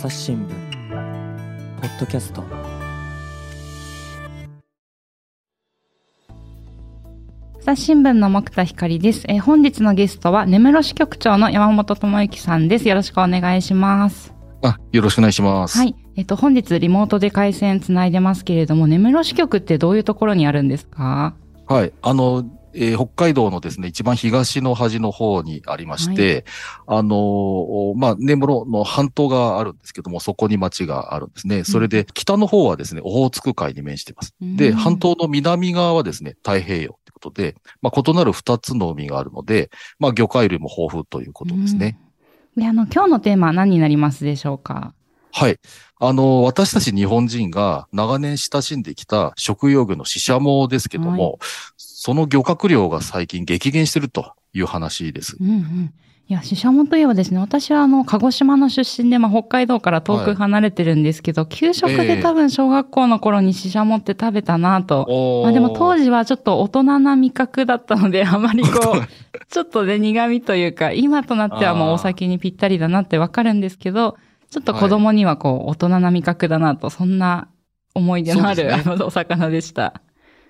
朝日新聞ポッドキャスト。朝日新聞の木田光です、えー本日のゲストは根室支局長の山本智之さんです。よろしくお願いします。あ、よろしくお願いします。はい。えっ、と本日リモートで回線つないでますけれども根室支局ってどういうところにあるんですか？はい。あの、えー北海道のですね、一番東の端の方にありまして、あのーまあ、根室の半島があるんですけども、そこに町があるんですね。それで、北の方はですね、オホーツク海に面しています。で、うん半島の南側はですね、太平洋ということで、まあ、異なる二つの海があるので、まあ、魚介類も豊富ということですね。であの今日のテーマは何になりますでしょうか？はい。あの、私たち日本人が長年親しんできた食用魚のシシャモですけども、その漁獲量が最近激減してるという話です。うんうんいや、シシャモといえばですね、私はあの、鹿児島の出身で、まあ、北海道から遠く離れてるんですけど、給食で多分小学校の頃にシシャモって食べたなと。まあでも当時、時はちょっと大人な味覚だったので、あまりこう、ちょっとね、苦味というか、今となってはもうお酒にぴったりだなってわかるんですけど、ちょっと子供にはこう、大人な味覚だなと、そんな思い出のある、ねお魚でした。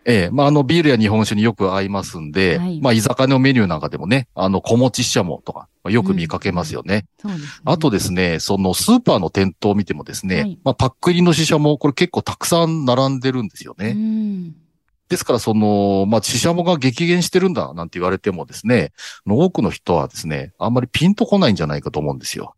ええ、まあ、あの、ビールや日本酒によく合いますんで、はいまあ、居酒屋のメニューなんかでもね、あの、小餅ししゃもとか、まあよく見かけますよね。そうです、ね。あとですね、そのスーパーの店頭を見てもですね、はいまあ、パック入りのししゃも、これ結構たくさん並んでるんですよね。うん。ですから、その、まあ、シシャモが激減してるんだ、なんて言われてもですね、多くの人はですね、あんまりピンとこないんじゃないかと思うんですよ。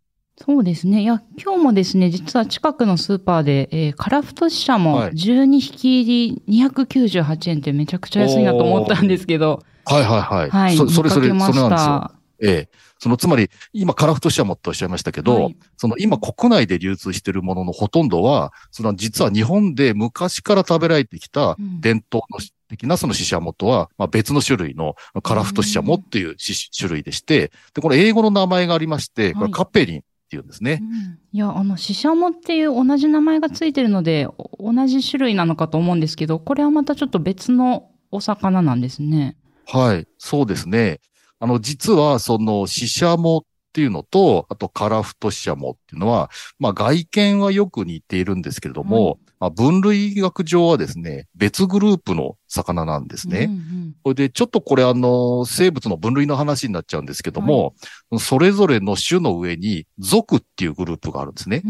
そうですね。いや、今日もですね、実は近くのスーパーで、えーカラフトシシャモはい12匹入り298円ってめちゃくちゃ安いなと思ったんですけど、はいはいはい。はい、そそれそれ、それなんですよ。た。ええ。その、つまり、今、カラフトシシャモっておっしゃいましたけど、はいその、今、国内で流通しているもののほとんどは、その、実は日本で昔から食べられてきたうん伝統の的なそのシシャモとは、まあ、別の種類のカラフトシシャモっていうし種類でして、で、これ英語の名前がありまして、こはいれカッペリンっていうんですね。うんいや、あの、シシャモっていう同じ名前がついてるので、お同じ種類なのかと思うんですけど、これはまたちょっと別のお魚なんですね。はい、そうですね。あの、実は、その、シシャモっていうのと、あと、カラフトシシャモっていうのは、まあ、外見はよく似ているんですけれども、はいまあ、分類学上はですね、別グループの魚なんですね。うんうんそれで、ちょっとこれあの、生物の分類の話になっちゃうんですけども、それぞれの種の上に、属っていうグループがあるんですね。う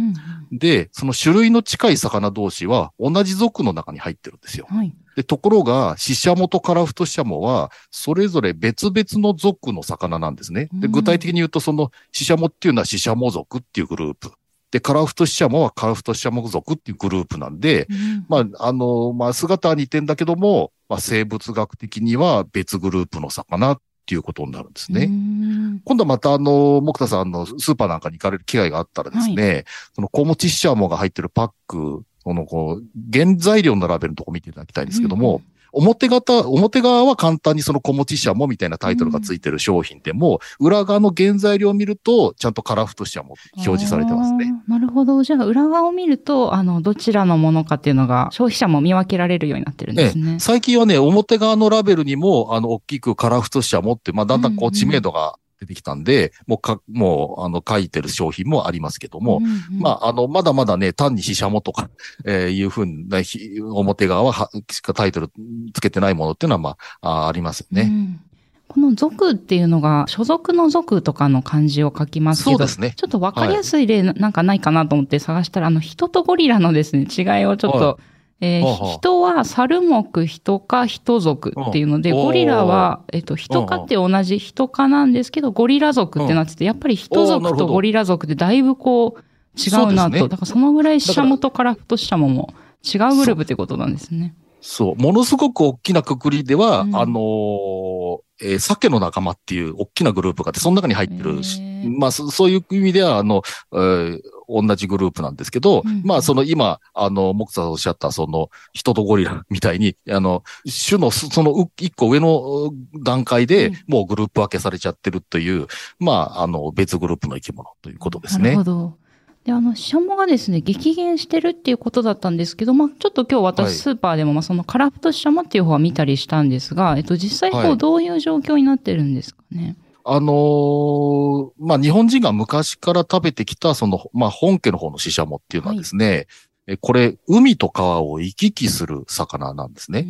んで、その種類の近い魚同士は、同じ属の中に入ってるんですよ。うんはい。で、ところが、シシャモとカラフトシシャモは、それぞれ別々の属の魚なんですね。で、うん具体的に言うと、その、シシャモっていうのはシシャモ属っていうグループ。で、カラフトシシャモはカラフトシシャモ属っていうグループなんで、うんまあ、あの、まあ、姿は似てんだけども、まあ、生物学的には別グループの魚っていうことになるんですね。うん今度はまたあの、木田さんのスーパーなんかに行かれる機会があったらですね、その小餅シシャモが入ってるパック、そのこう、原材料のラベルのとこ見ていただきたいんですけども、表型、表側は簡単にその小持シャモみたいなタイトルがついてる商品でも、裏側の原材料を見ると、ちゃんとカラフトシャモ表示されてますね。なるほど。じゃあ、裏側を見ると、あの、どちらのものかっていうのが、消費者も見分けられるようになってるんですね。最近はね、表側のラベルにも、あの、大きくカラフトシャモって、まあ、だんだんこうんううん知名度が出てきたんで、もうか、もう、あの、書いてる商品もありますけども、うんうんまあ、あの、まだまだね、単にシシャモとか、えーいうふうな、ひ表側はは、しかタイトルつけてないものっていうのは、まあ、あありますよね。うんこの属っていうのが、所属の属とかの漢字を書きますけど、そうですね。ちょっとわかりやすい例ななんかないかなと思って探したら、あの、人とゴリラのですね、違いをちょっと、はえー人は猿目人か人族っていうので、うん。ゴリラは、えっと、人科って同じ人科なんですけど、ゴリラ族ってなってて、やっぱり人族とゴリラ族ってだいぶこう、違うなと。だからそのぐらいシシャモとカラフトシシャモも違うグループってことなんですね。そう。ものすごく大きなくくりでは、うん。あのーえー鮭の仲間っていう大きなグループがあって、その中に入ってるし、まあそ、そういう意味では、あの、えー同じグループなんですけど、うんまあ、その今、あの、木さんおっしゃった、その、人とゴリラみたいに、あの、種のそそのう一個上の段階でうんもうグループ分けされちゃってるという、まあ、あの、別グループの生き物ということですねなるほ。ど。で、あの、シシャモがですね、激減してるっていうことだったんですけど、まあ、ちょっと今日はい私スーパーでも、まあ、そのカラフトシシャモっていう方は見たりしたんですが、えっと、実際こう、はいどういう状況になってるんですかね？あのーまあ、日本人が昔から食べてきた、その、まあ、本家の方のシシャモっていうのはですね、えこれ、海と川を行き来する魚なんですね。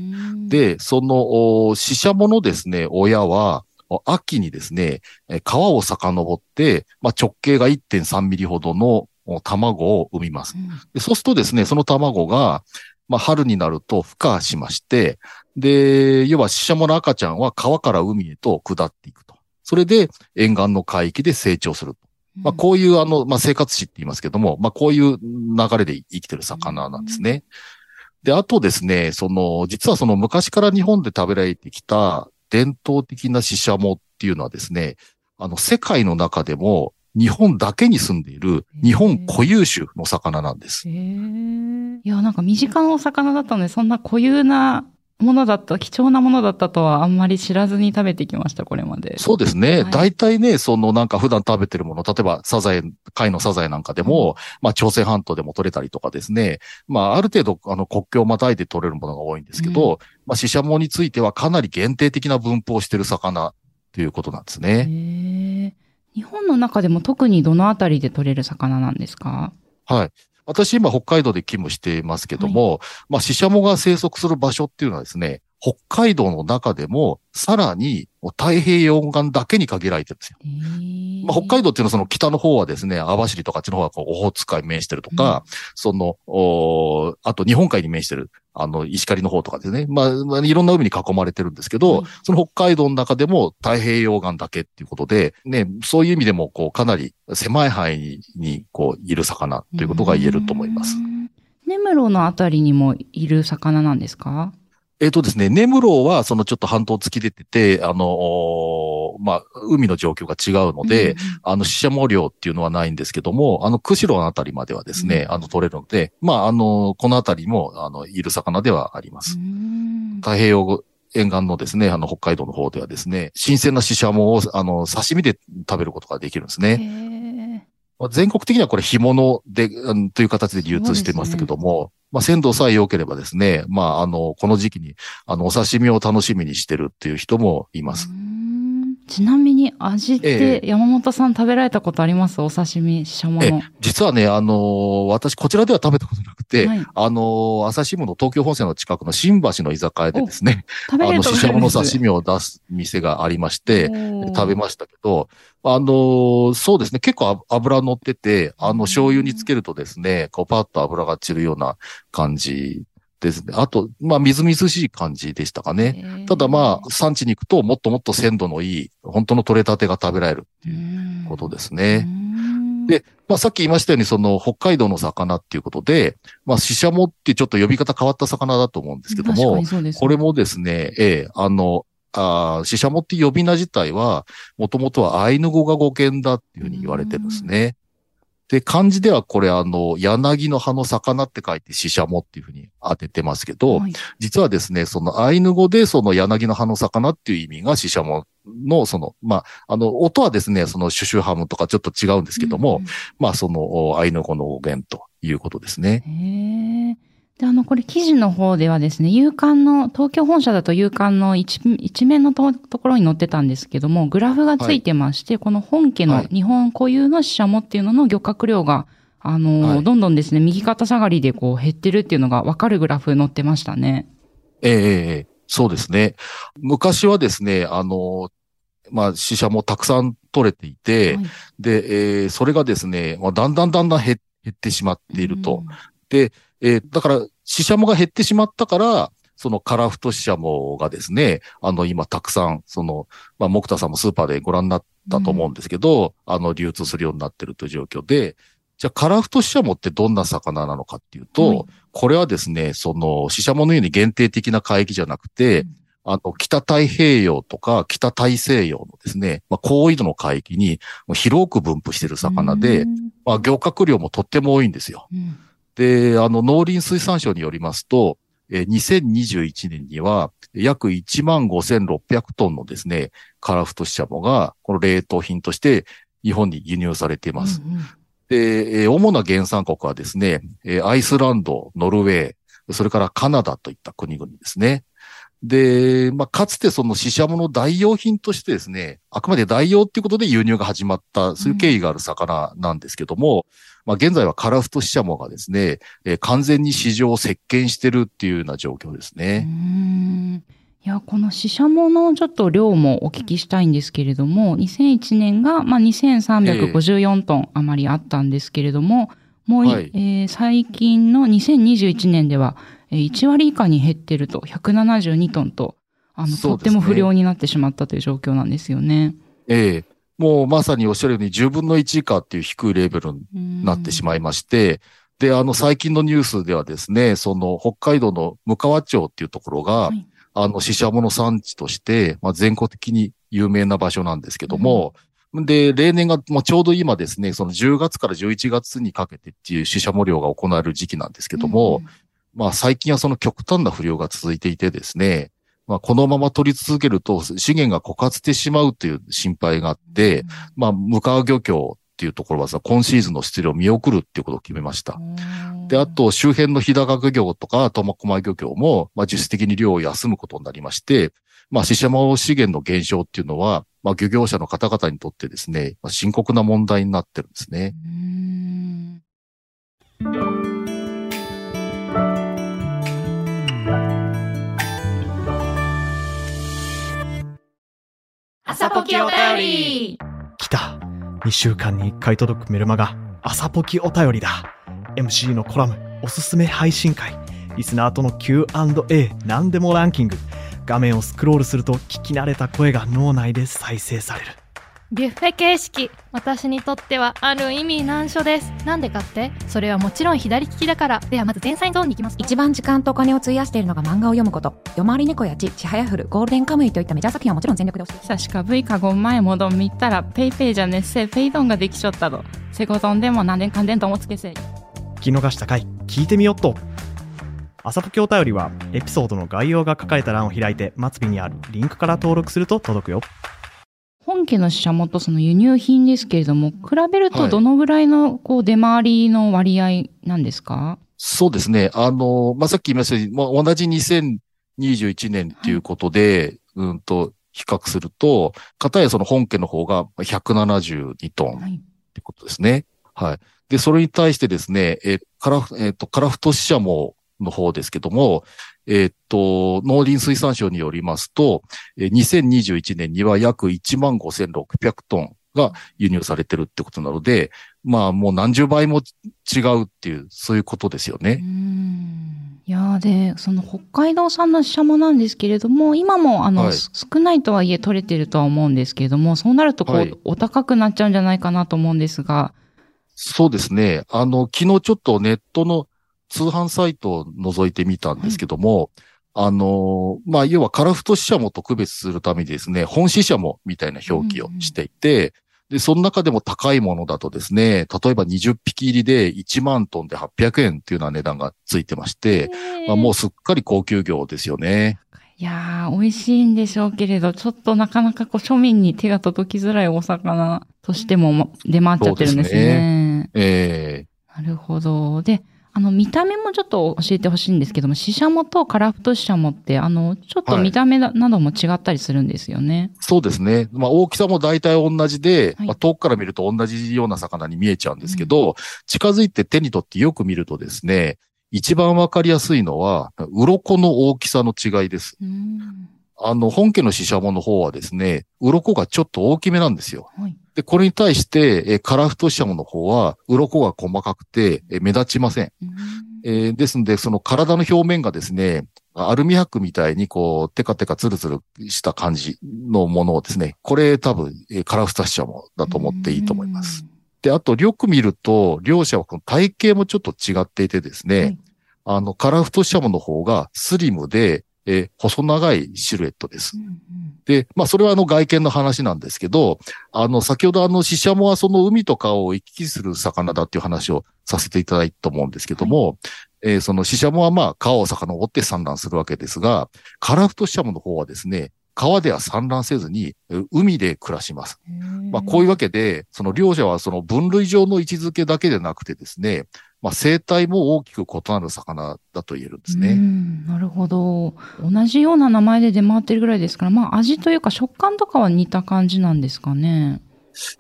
で、で、その、おシシャモのですね、親は、お秋にですね、え川を遡って、まあ、直径が1.3ミリほどのお卵を産みます。でそうするとですね、その卵が、まあ、春になると孵化しまして、で、要はシシャモの赤ちゃんは川から海へと下っていくと。それで沿岸の海域で成長する。まあ、こういうあの、まあ、生活史って言いますけども、まあ、こういう流れで生きてる魚なんですね。で、あとですね、その、実はその昔から日本で食べられてきた伝統的なシシャモっていうのはですね、あの、世界の中でも日本だけに住んでいる日本固有種の魚なんです。へえ。いや、なんか身近なお魚だったので、そんな固有なものだった、貴重なものだったとはあんまり知らずに食べてきました、これまで。そうですね。はい大体ね、そのなんか普段食べてるもの、例えばサザエ、貝のサザエなんかでも、まあ朝鮮半島でも取れたりとかですね。まあある程度あの国境をまたいで取れるものが多いんですけど、まあシシャモについてはかなり限定的な分布をしている魚ということなんですへね。え。日本の中でも特にどのあたりで取れる魚なんですか？はい。私今北海道で勤務していますけども、まあシシャモが生息する場所っていうのはですね、北海道の中でもさらに太平洋岸だけに限られてるんですよ。まあ、北海道っていうのはその北の方はですね、網走とかあっちの方はこうオホーツク海に面してるとか、その、おーあと日本海に面してる、あの、石狩の方とかですね。まあ、まあ、いろんな海に囲まれてるんですけど、はいその北海道の中でも太平洋岸だけっていうことで、ね、そういう意味でも、こう、かなり狭い範囲に、こう、いる魚ということが言えると思いますう。ん。根室のあたりにもいる魚なんですか？えっ、とですね、根室はそのちょっと半島突き出てて、あの、まあ、海の状況が違うので、、あの、シシャモ漁っていうのはないんですけども、あの、釧路のあたりまではですね、うんあの、取れるので、まあ、あの、このあたりも、あの、いる魚ではあります。うん太平洋沿岸のですね、あの、北海道の方ではですね、新鮮なシシャモを、あの、刺身で食べることができるんですへね。全国的にはこれ干物で、うんという形で流通してますけども、まあ、鮮度さえ良ければですね、まあ、あの、この時期に、あの、お刺身を楽しみにしてるっていう人もいます。うんちなみに味ってえ山本さん食べられたことあります？お刺身、ししゃもの。実はね、あのー私、こちらでは食べたことなくて、はい。あのー朝日新聞の東京本線の近くの新橋の居酒屋でですね、あの、シシャモの刺身を出す店がありまして、食べましたけど、あのーそうですね、結構あ油乗ってて、あの、醤油につけるとですね、こう、パッと油が散るような感じですね。あと、まあ、みずみずしい感じでしたかね。ただまあ、産地に行くと、もっともっと鮮度のいい、本当の取れたてが食べられるっていうことですね。うんでまあ、さっき言いましたように、その、北海道の魚っていうことで、まあ、シシャモってちょっと呼び方変わった魚だと思うんですけどもねこれもですね、ええ、あの、あーシシャモって呼び名自体は、もともとはアイヌ語が語源だっていうふうに言われてるんですね。で、漢字ではこれあの、柳の葉の魚って書いてシシャモっていうふうに当ててますけど、はい実はですね、そのアイヌ語でその柳の葉の魚っていう意味がシシャモのその、まあ、あの、音はですね、そのシュシュハムとかちょっと違うんですけども、まあ、そのアイヌ語の語源ということですね。へえ。で、あの、これ記事の方ではですね、夕刊の、東京本社だと夕刊の一一面のとところに載ってたんですけども、グラフがついてまして、この本家はいの日本固有のシシャモっていうのの漁獲量が、あの、はいどんどんですね、右肩下がりでこう減ってるっていうのがわかるグラフ載ってましたね。ええそうですね。昔はですね、あの、まあ、死者もたくさん取れていて、はいで、えーそれがですね、まあ、だんだんだんだん減減ってしまっていると。。えーだから、死者もが減ってしまったから、そのカラフト死者もがですね、あの、今たくさん、その、まあ、木田さんもスーパーでご覧になったと思うんですけど、あの、流通するようになってるという状況で、じゃあ、カラフトシシャモってどんな魚なのかっていうと、はい。これはですね、その、シシャモのように限定的な海域じゃなくて、うん。あの、北太平洋とか北大西洋のですね、まあ、高緯度の海域に広く分布している魚で、うん。まあ、漁獲量もとっても多いんですよ。うんで、あの、農林水産省によりますと、えー2021年には約1万5600トンのですね、カラフトシシャモが、この冷凍品として日本に輸入されています。うんうんで、えー主な原産国はですね、えーアイスランド、ノルウェー、それからカナダといった国々ですね。で、まあ、かつてその死者もの代用品としてですね、あくまで代用っていうことで輸入が始まった、そういう経緯がある魚なんですけども、まあ、現在はカラフトシシャモがですね、えー、完全に市場を席巻してるっていうような状況ですね。うん。いや、このシシャモのちょっと量もお聞きしたいんですけれども、2001年が、まあ、2354トン余りあったんですけれども、もう、はい、えー、最近の2021年では、1割以下に減ってると、172トンと、あの、とっても不良になってしまったという状況なんですよね。ええもうまさにおっしゃるように10分の1以下っていう低いレベルになってしまいまして、で、あの、最近のニュースではですね、その、北海道の向川町っていうところが、はい、あの、死者もの産地として、まあ、全国的に有名な場所なんですけども、うん、で、例年が、まあ、ちょうど今ですね、その10月から11月にかけてっていう死者も漁が行われる時期なんですけども、うん、まあ最近はその極端な不良が続いていてですね、まあこのまま取り続けると資源が枯渇してしまうという心配があって、うん、まあ向川漁協っていうところはさ、今シーズンの出漁を見送るっていうことを決めました。で、あと周辺の日高漁業とか苫小牧漁協も、まあ実質的に漁を休むことになりまして、まあ、死者も資源の減少っていうのは、まあ、漁業者の方々にとってですね、まあ、深刻な問題になってるんですね。朝ポキお便り来た !2 週間に1回届くメルマガ、朝ポキお便りだ !MC のコラム、おすすめ配信回、リスナーとの Q&A、何でもランキング、画面をスクロールすると聞き慣れた声が脳内で再生される。ビュッフェ形式私にとってはある意味難所です。なんでかって？それはもちろん左利きだから。ではまず前菜ゾーンに行きます。一番時間とお金を費やしているのが漫画を読むこと。夜回り猫やちはやふるゴールデンカムイといったメジャー作品はもちろん全力で押して。さしか V かご前もどんみったらペイペイじゃねっせペイドンができちゃったとセゴゾンでも何年間でんともつけせ聞き逃した回聞いてみよっと。朝ポケお便りはエピソードの概要が書かれた欄を開いて末尾にあるリンクから登録すると届くよ。本家のシシャモとその輸入品ですけれども、比べるとどのぐらいのこう出回りの割合なんですか、はい、そうですね。あの、まあ、さっき言いましたように、まあ、同じ2021年っていうことで、はい、うんと、比較すると、片やその本家の方が172トンってことですね。はい、はい。で、それに対してですね、えカラフ、えっ、ー、と、カラフトシシャモの方ですけども、えっと、農林水産省によりますと、2021年には約15,600トンが輸入されてるってことなので、まあもう何十倍も違うっていう、そういうことですよね。いやで、その北海道産のシシャモなんですけれども、今もあの、はい、少ないとはいえ取れてるとは思うんですけれども、そうなるとこう、はい、お高くなっちゃうんじゃないかなと思うんですが。そうですね。あの、昨日ちょっとネットの通販サイトを覗いてみたんですけども、はい、あの、まあ、要はカラフト死者も特別するためにですね、本死者もみたいな表記をしていて、うんうん、で、その中でも高いものだとですね、例えば20匹入りで1万トンで800円っていうような値段がついてまして、まあ、もうすっかり高級魚ですよね。いやー、美味しいんでしょうけれど、ちょっとなかなかこう庶民に手が届きづらいお魚としても出回っちゃってるんですね。すねええー、なるほど。で、あの、見た目もちょっと教えてほしいんですけども、シシャモとカラフトシシャモって、あの、ちょっと見た目なども違ったりするんですよね。はい、そうですね。まあ、大きさも大体同じで、はい、まあ、遠くから見ると同じような魚に見えちゃうんですけど、うん、近づいて手に取ってよく見るとですね、一番わかりやすいのは、鱗の大きさの違いです。うんあの、本家のシシャモの方はですね、鱗がちょっと大きめなんですよ。はい、で、これに対して、えカラフトシシャモの方は、鱗が細かくて、え目立ちません。えー、ですので、その体の表面がですね、アルミ箔みたいにこう、テカテカツルツルした感じのものをですね、これ多分、えカラフトシシャモだと思っていいと思います。で、あと、よく見ると、両者はこの体型もちょっと違っていてですね、はい、あの、カラフトシシャモの方がスリムで、えー、細長いシルエットです。うんうん、で、まあ、それはあの外見の話なんですけど、あの、先ほどあの、シシャモはその海とかを行き来する魚だっていう話をさせていただいたと思うんですけども、はい、えー、そのシシャモはまあ、川を遡って産卵するわけですが、カラフトシシャモの方はですね、川では産卵せずに、え海で暮らします。まあ、こういうわけで、その両者はその分類上の位置づけだけでなくてですね、まあ、生態も大きく異なる魚だと言えるんですうね。んなるほど。同じような名前で出回ってるぐらいですから、まあ味というか食感とかは似た感じなんですかね。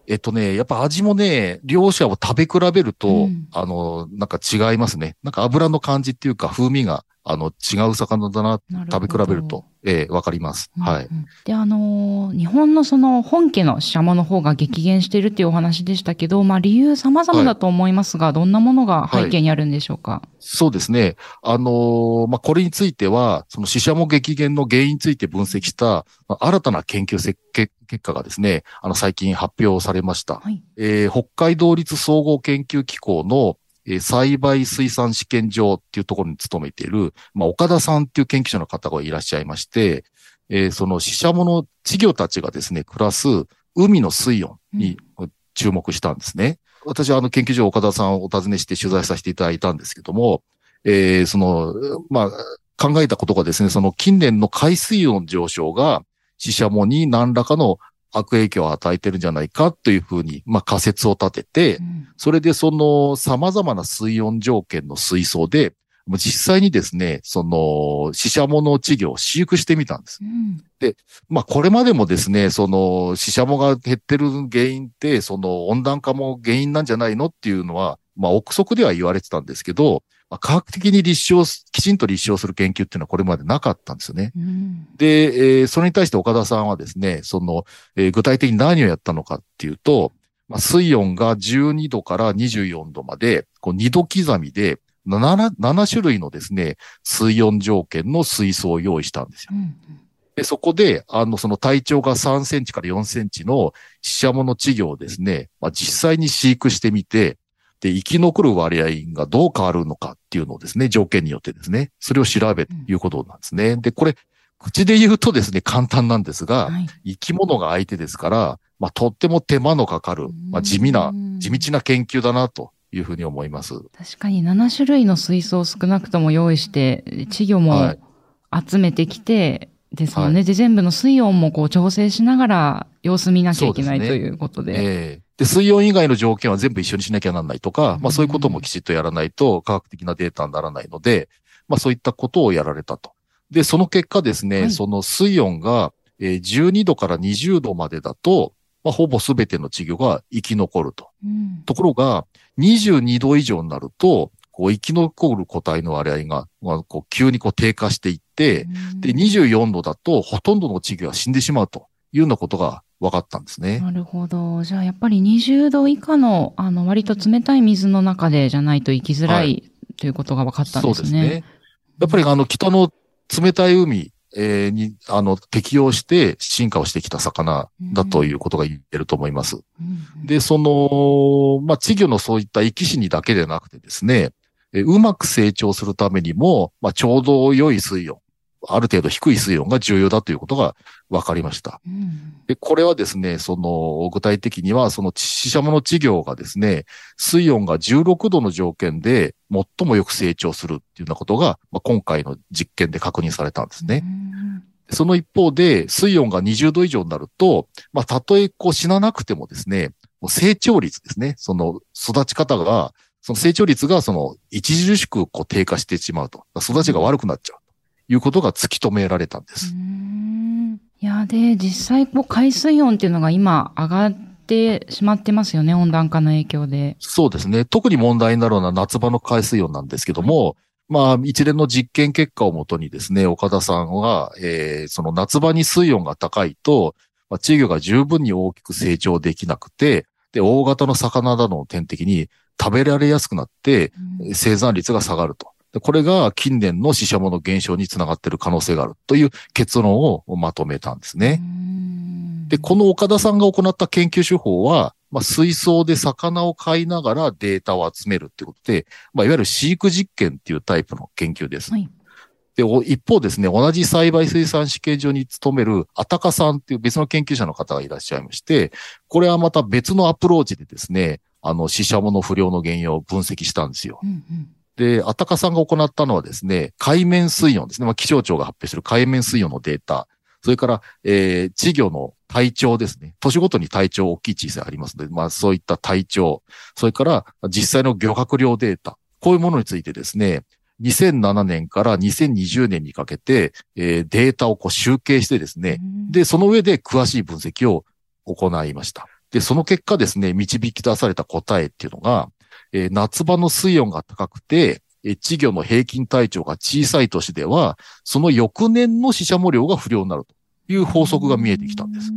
えっとね、やっぱ味もね、両者を食べ比べると、うんあの、なんか違いますね。なんか油の感じっていうか風味が、あの、違う魚だな、食べ比べると、ええわかります。はい。うんうんで、あのー日本のその本家のシシャモの方が激減しているっていうお話でしたけど、まあ理由様々だと思いますが、どんなものが背景にあるんでしょうか？そうですね。あのーまあ、これについては、その死者も激減の原因について分析した、まあ新たな研究せ結結果がですね、あの、最近発表されました。はい。えー北海道立総合研究機構の、えー栽培水産試験場っていうところに勤めている、まあ、岡田さんっていう研究者の方がいらっしゃいまして、えーその死者もの稚魚たちがですね、暮らす海の水温に注目したんですね。私はあの研究所岡田さんをお尋ねして取材させていただいたんですけども、えーその、まあ、考えたことがですね、その近年の海水温上昇が死者もに何らかの悪影響を与えてるんじゃないかというふうに、まあ仮説を立ててう、んそれでその様々な水温条件の水槽で、実際にですね、その、死者もの稚魚を飼育してみたんです。うんまあこれまでもですね、その、死者もが減ってる原因って、その温暖化も原因なんじゃないのっていうのは、まあ憶測では言われてたんですけど、まあ、科学的に立証す、きちんと立証する研究っていうのはこれまでなかったんですよね。うんで、えーそれに対して岡田さんはですね、その、えー具体的に何をやったのかっていうと、まあ、水温が12度から24度まで、こう2度刻みで7、7種類のですね、水温条件の水槽を用意したんですよ。うんで、そこで、あの、その体長が3センチから4センチのシシャモの稚魚をですね、まあ、実際に飼育してみて、で、生き残る割合がどう変わるのかっていうのをですね、条件によってですね、それを調べるということなんですね。で、これ、口で言うとですね、簡単なんですが、はい生き物が相手ですから、まあ、とっても手間のかかる、まあ、地味なう、ん地道な研究だなというふうに思います。確かに7種類の水槽を少なくとも用意して、稚魚もはい集めてきて、ですもんね。はで、全部の水温もこう調整しながら様子見なきゃいけないねということで。ええで、水温以外の条件は全部一緒にしなきゃなんないとか、まあそういうこともきちっとやらないと科学的なデータにならないので、まあそういったことをやられたと。で、その結果ですね、はいその水温がえー12度から20度までだと、まあほぼすべての稚魚が生き残ると。うんところが、22度以上になると、こう生き残る個体の割合が、まあ、こう急にこう低下していって、で、24度だとほとんどの稚魚は死んでしまうというようなことが分かったんですね。なるほど。じゃあやっぱり20度以下の、あの、割と冷たい水の中でじゃないと生きづらい、はということが分かったんそうですね。ですね。やっぱりあの北の冷たい海、えーに、あの、適応して進化をしてきた魚だということが言えると思います。うんで、その、まあ、稚魚のそういった生き死にだけでなくてですね、えーうまく成長するためにも、まあ、ちょうど良い水温、ある程度低い水温が重要だということが分かりました。うんで、これはですね、その、具体的には、その、死者もの稚魚がですね、水温が16度の条件で最もよく成長するっていうようなことが、まあ、今回の実験で確認されたんですね。うんその一方で、水温が20度以上になると、まあ、たとえこう死ななくてもですね、もう成長率ですね、その育ち方が、その成長率がその著しくこう低下してしまうと。育ちが悪くなっちゃうということが突き止められたんです。うんいや、で、実際、こう、海水温っていうのが今上がってしまってますよね、温暖化の影響で。そうですね。特に問題になるのは夏場の海水温なんですけども、まあ、一連の実験結果をもとにですね、岡田さんは、えーその夏場に水温が高いと、まあ、稚魚が十分に大きく成長できなくて、で、大型の魚などの天敵に食べられやすくなって、うん生産率が下がると。でこれが近年の死者もの減少につながっている可能性があるという結論をまとめたんですね。うんで、この岡田さんが行った研究手法は、まあ、水槽で魚を飼いながらデータを集めるってことで、まあ、いわゆる飼育実験っていうタイプの研究です。はいで、お一方ですね、同じ栽培水産試験場に勤めるあたかさんっていう別の研究者の方がいらっしゃいまして、これはまた別のアプローチでですね、あの、死者もの不良の原因を分析したんですよ。うんうんで、あたかさんが行ったのはですね、海面水温ですね。まあ、気象庁が発表する海面水温のデータ。それから、えー、稚魚の体調ですね。年ごとに体調大きい小さいありますので、まあそういった体調、それから実際の漁獲量データ、こういうものについてですね、2007年から2020年にかけて、えーデータをこう集計してですね、で、その上で詳しい分析を行いました。で、その結果ですね、導き出された答えっていうのが、えー夏場の水温が高くて、えー稚魚の平均体長が小さい年では、その翌年の死者も量が不良になるという法則が見えてきたんです。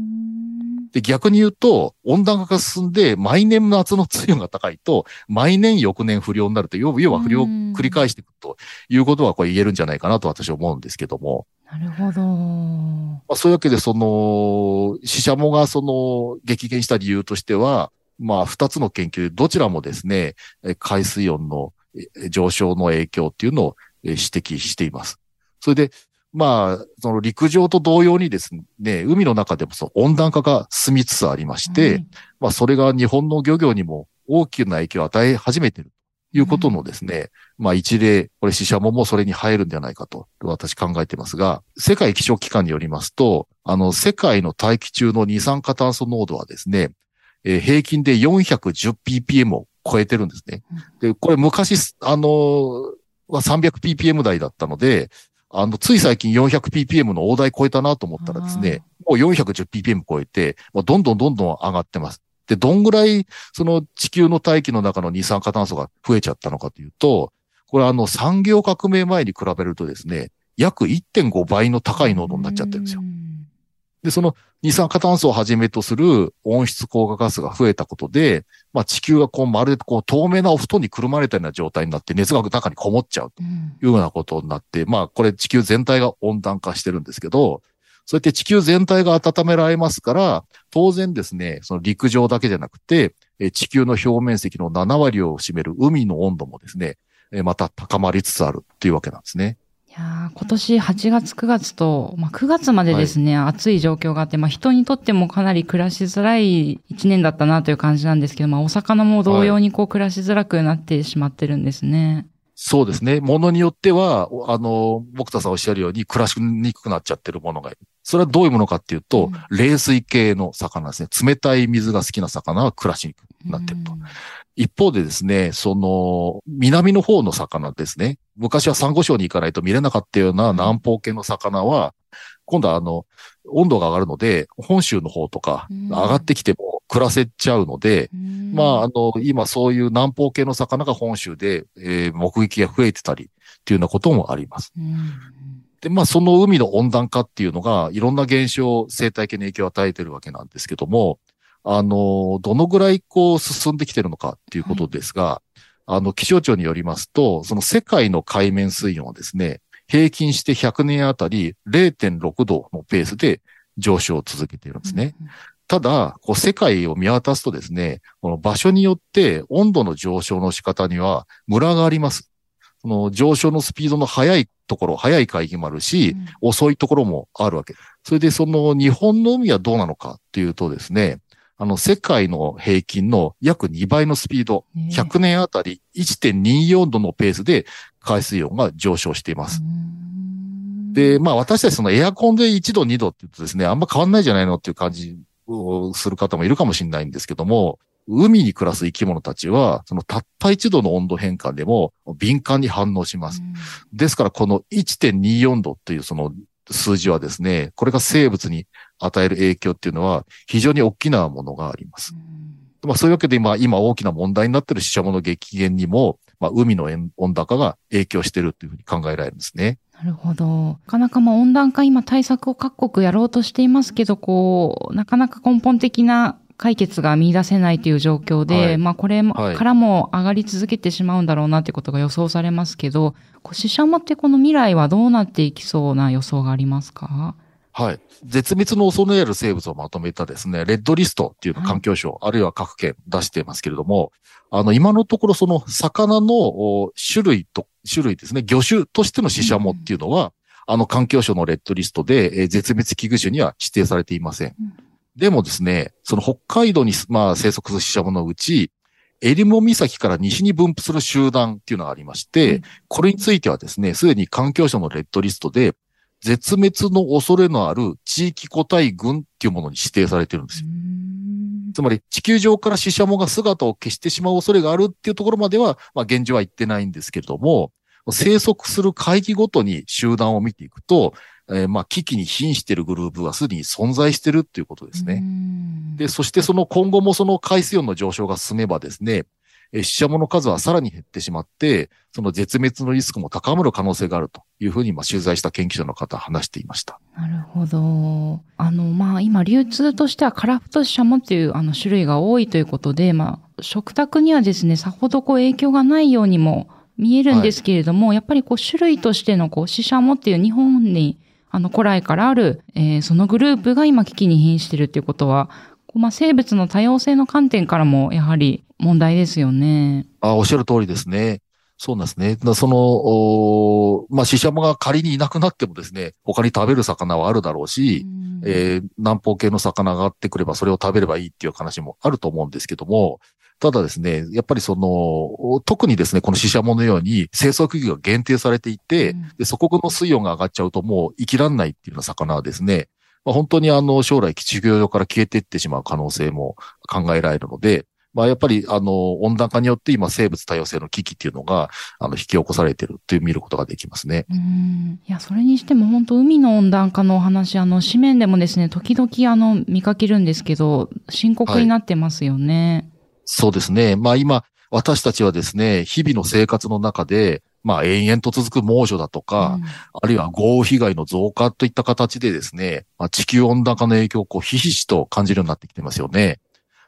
で、逆に言うと、温暖化が進んで、毎年夏の水温が高いと、毎年翌年不良になると、要要は不良を繰り返していくということはこれ言えるんじゃないかなと私は思うんですけども。なるほど。まあ、そういうわけで、その、死者もがその、激減した理由としては、まあ、二つの研究、どちらもですね、え海水温のえ上昇の影響っていうのをえ指摘しています。それで、まあ、その陸上と同様にですね、海の中でもその温暖化が進みつつありまして、はいまあ、それが日本の漁業にも大きな影響を与え始めているということのですね、まあ一例、これ死者ももそれに入るんじゃないかと私考えていますが、世界気象機関によりますと、あの、世界の大気中の二酸化炭素濃度はですね、えー平均で 410ppm を超えてるんですね。で、これ昔、あのーは 300ppm 台だったので、あの、つい最近 400ppm の大台超えたなと思ったらですね、もう 410ppm 超えて、まあ、どんどんどんどん上がってます。で、どんぐらい、その地球の大気の中の二酸化炭素が増えちゃったのかというと、これあの産業革命前に比べるとですね、約1.5倍の高い濃度になっちゃってるんですよ。で、その二酸化炭素をはじめとする温室効果ガスが増えたことで、まあ地球がこうまるでこう透明なお布団にくるまれたような状態になって熱が中にこもっちゃうというようなことになって、まあこれ地球全体が温暖化してるんですけど、そうやって地球全体が温められますから、当然ですね、その陸上だけじゃなくて、えー地球の表面積の7割を占める海の温度もですね、えーまた高まりつつあるっていうわけなんですね。いやー今年8月9月と、まあ、9月までですね、暑い状況があって、まあ、人にとってもかなり暮らしづらい1年だったなという感じなんですけど、まあ、お魚も同様にこう暮らしづらくなってしまってるんですね。そうですね。ものによっては、おあの、僕田さんおっしゃるように暮らしにくくなっちゃってるものがいる。それはどういうものかっていうと、冷水系の魚ですね。冷たい水が好きな魚は暮らしにくくなってると。一方でですね、その、南の方の魚ですね。昔はサンゴ礁に行かないと見れなかったような南方系の魚は、今度はあの、温度が上がるので、本州の方とかうん上がってきても暮らせちゃうので、まあ、あの、今そういう南方系の魚が本州で、えー目撃が増えてたりっていうようなこともあります。うんで、まあ、その海の温暖化っていうのが、いろんな現象、生態系に影響を与えてるわけなんですけども、あの、どのぐらいこう進んできてるのかっていうことですが、あの、気象庁によりますと、その世界の海面水温はですね、平均して100年あたり0.6度のペースで上昇を続けているんですね。ただ、こう世界を見渡すとですね、この場所によって温度の上昇の仕方にはムラがあります。その上昇のスピードの速いところ、速い海域もあるし、遅いところもあるわけ。それでその日本の海はどうなのかっていうとですね、あの世界の平均の約2倍のスピード、ねえ100年あたり1.24度のペースで海水温が上昇しています。で、まあ私たちそのエアコンで1度2度って言うとですね、あんま変わんないじゃないのっていう感じをする方もいるかもしれないんですけども、海に暮らす生き物たちは、そのたった1度の温度変化でも敏感に反応します。ですからこの1.24度っていうその数字はですね、これが生物に与える影響っていうのは非常に大きなものがあります。まあそういうわけで今、今大きな問題になっている死者物激減にも、まあ海の温暖化が影響しているというふうに考えられるんですね。なるほど。なかなかまあ温暖化今対策を各国やろうとしていますけど、こう、なかなか根本的な解決が見出せないという状況で、はいまあこれからも上がり続けてしまうんだろうなということが予想されますけど、死者もってこの未来はどうなっていきそうな予想がありますか？はい。絶滅の恐れある生物をまとめたですね、レッドリストっていう環境省、あるいは各県出していますけれども、あの、今のところその魚のお種類と、種類ですね、魚種としての死者もっていうのは、あの環境省のレッドリストで、えー絶滅危惧種には指定されていません。うんでもですね、その北海道に、まあ、生息する死者ものうち、エリモ岬から西に分布する集団っていうのがありまして、うんこれについてはですね、すでに環境省のレッドリストで、絶滅の恐れのある地域個体群っていうものに指定されてるんですよ。つまり地球上からシシャモが姿を消してしまう恐れがあるっていうところまでは、まあ現状は言ってないんですけれども、生息する海域ごとに集団を見ていくと、えーまあ危機に瀕しているグループはすでに存在しているっていうことですね。で、そしてその今後もその海水温の上昇が進めばですね、えー、死者もの数はさらに減ってしまって、その絶滅のリスクも高まる可能性があるというふうに、まあ、取材した研究者の方は話していました。なるほど。あの、まあ、今、流通としてはカラフトシシャモっていう、あの、種類が多いということで、まあ、食卓にはですね、さほどこう影響がないようにも見えるんですけれども、やっぱりこう、種類としてのこう、シシャモっていう日本に、あの、古来からある、えーそのグループが今危機に瀕しているっていうことは、こうまあ、生物の多様性の観点からも、やはり問題ですよね。あ、おっしゃる通りですね。そうなんですね。その、まあ、シシャモが仮にいなくなってもですね、他に食べる魚はあるだろうし、えー南方系の魚があってくればそれを食べればいいっていう話もあると思うんですけども、ただですね、やっぱりその、特にですね、このシシャモのように生息域が限定されていて、うんで、そこの水温が上がっちゃうともう生きらんないっていうような魚はですね、まあ、本当にあの、将来地球上から消えていってしまう可能性も考えられるので、まあ、やっぱり、あの、温暖化によって今生物多様性の危機っていうのが、あの、引き起こされているという見ることができますね。うんいや、それにしても本当海の温暖化のお話、あの、紙面でもですね、時々あの、見かけるんですけど、深刻になってますよね。そうですね。まあ今、私たちはですね、日々の生活の中で、まあ延々と続く猛暑だとか、あるいは豪雨被害の増加といった形でですね、まあ、地球温暖化の影響をこうひしひしと感じるようになってきてますよね。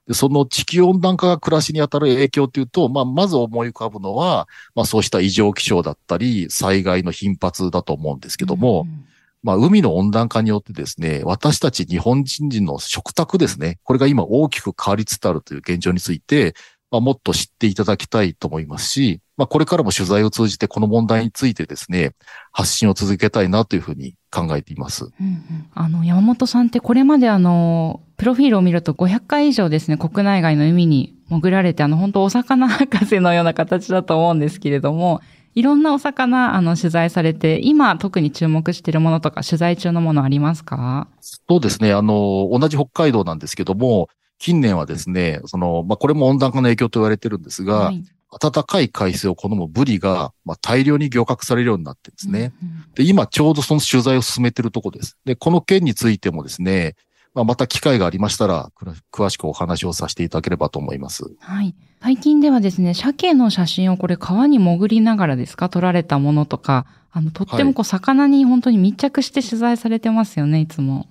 でその地球温暖化が暮らしに当たる影響というと、まあ、まず思い浮かぶのは、まあ、そうした異常気象だったり、災害の頻発だと思うんですけども、うん。まあ、海の温暖化によってですね、私たち日本人の食卓ですね、これが今大きく変わりつつあるという現状について、まあ、もっと知っていただきたいと思いますし、まあ、これからも取材を通じてこの問題についてですね、発信を続けたいなというふうに考えています。うんうんあの、山本さんってこれまであの、プロフィールを見ると500回以上ですね、国内外の海に潜られて、あの、本当お魚博士のような形だと思うんですけれども、いろんなお魚、あの、取材されて、今特に注目しているものとか、取材中のものありますか？そうですね。あの、同じ北海道なんですけども、近年はですね、その、まあ、これも温暖化の影響と言われてるんですが、はい暖かい海水を好むブリが、まあ、大量に漁獲されるようになってですね。で、今ちょうどその取材を進めているところです。で、この件についてもですね、まあ、また機会がありましたら詳しくお話をさせていただければと思います。はい。最近ではですね、鮭の写真をこれ川に潜りながらですか？撮られたものとか、あの、とってもこう、魚に本当に密着して取材されてますよね、いつも。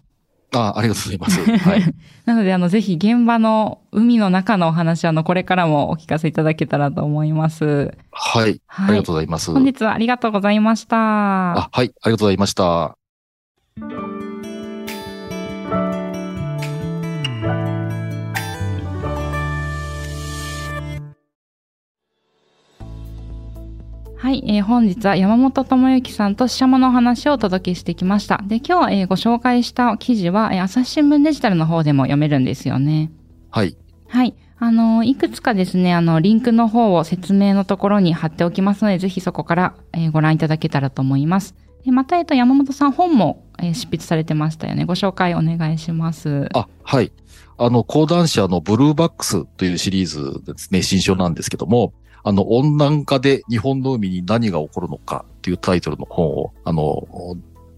あありがとうございます。はい。なので、あの、ぜひ現場の海の中のお話、あの、これからもお聞かせいただけたらと思います。はい。はいありがとうございます。本日はありがとうございました。あ、はい。ありがとうございました。はい、えー本日は山本智之さんとししゃものお話をお届けしてきました。で、今日、えーご紹介した記事は、えー朝日新聞デジタルの方でも読めるんですよね。はい。はい。あの、いくつかですね、あの、リンクの方を説明のところに貼っておきますので、ぜひそこから、えーご覧いただけたらと思います。えまた、えっと、山本さん本も、えー執筆されてましたよね。ご紹介お願いします。あ、はい。あの、講談社のブルーバックスというシリーズですね、新書なんですけども、あの、温暖化で日本の海に何が起こるのかっていうタイトルの本を、あの、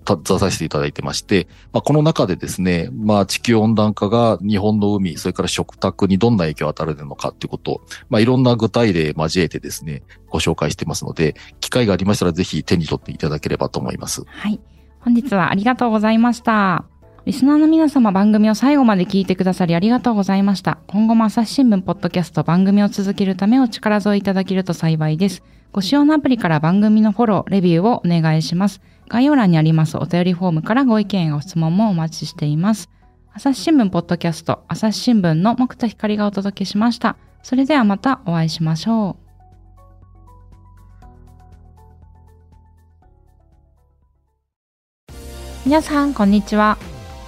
出させていただいてまして、まあ、この中でですね、まあ、地球温暖化が日本の海、それから食卓にどんな影響を与えるのかっていうことを、まあ、いろんな具体例交えてですね、ご紹介してますので、機会がありましたらぜひ手に取っていただければと思います。はい。本日はありがとうございました。リスナーの皆様番組を最後まで聞いてくださりありがとうございました。今後も朝日新聞ポッドキャスト番組を続けるためお力添えいただけると幸いです。ご使用のアプリから番組のフォロー、レビューをお願いします。概要欄にありますお便りフォームからご意見やご質問もお待ちしています。朝日新聞ポッドキャスト、朝日新聞の木田光がお届けしました。それではまたお会いしましょう。皆さん、こんにちは。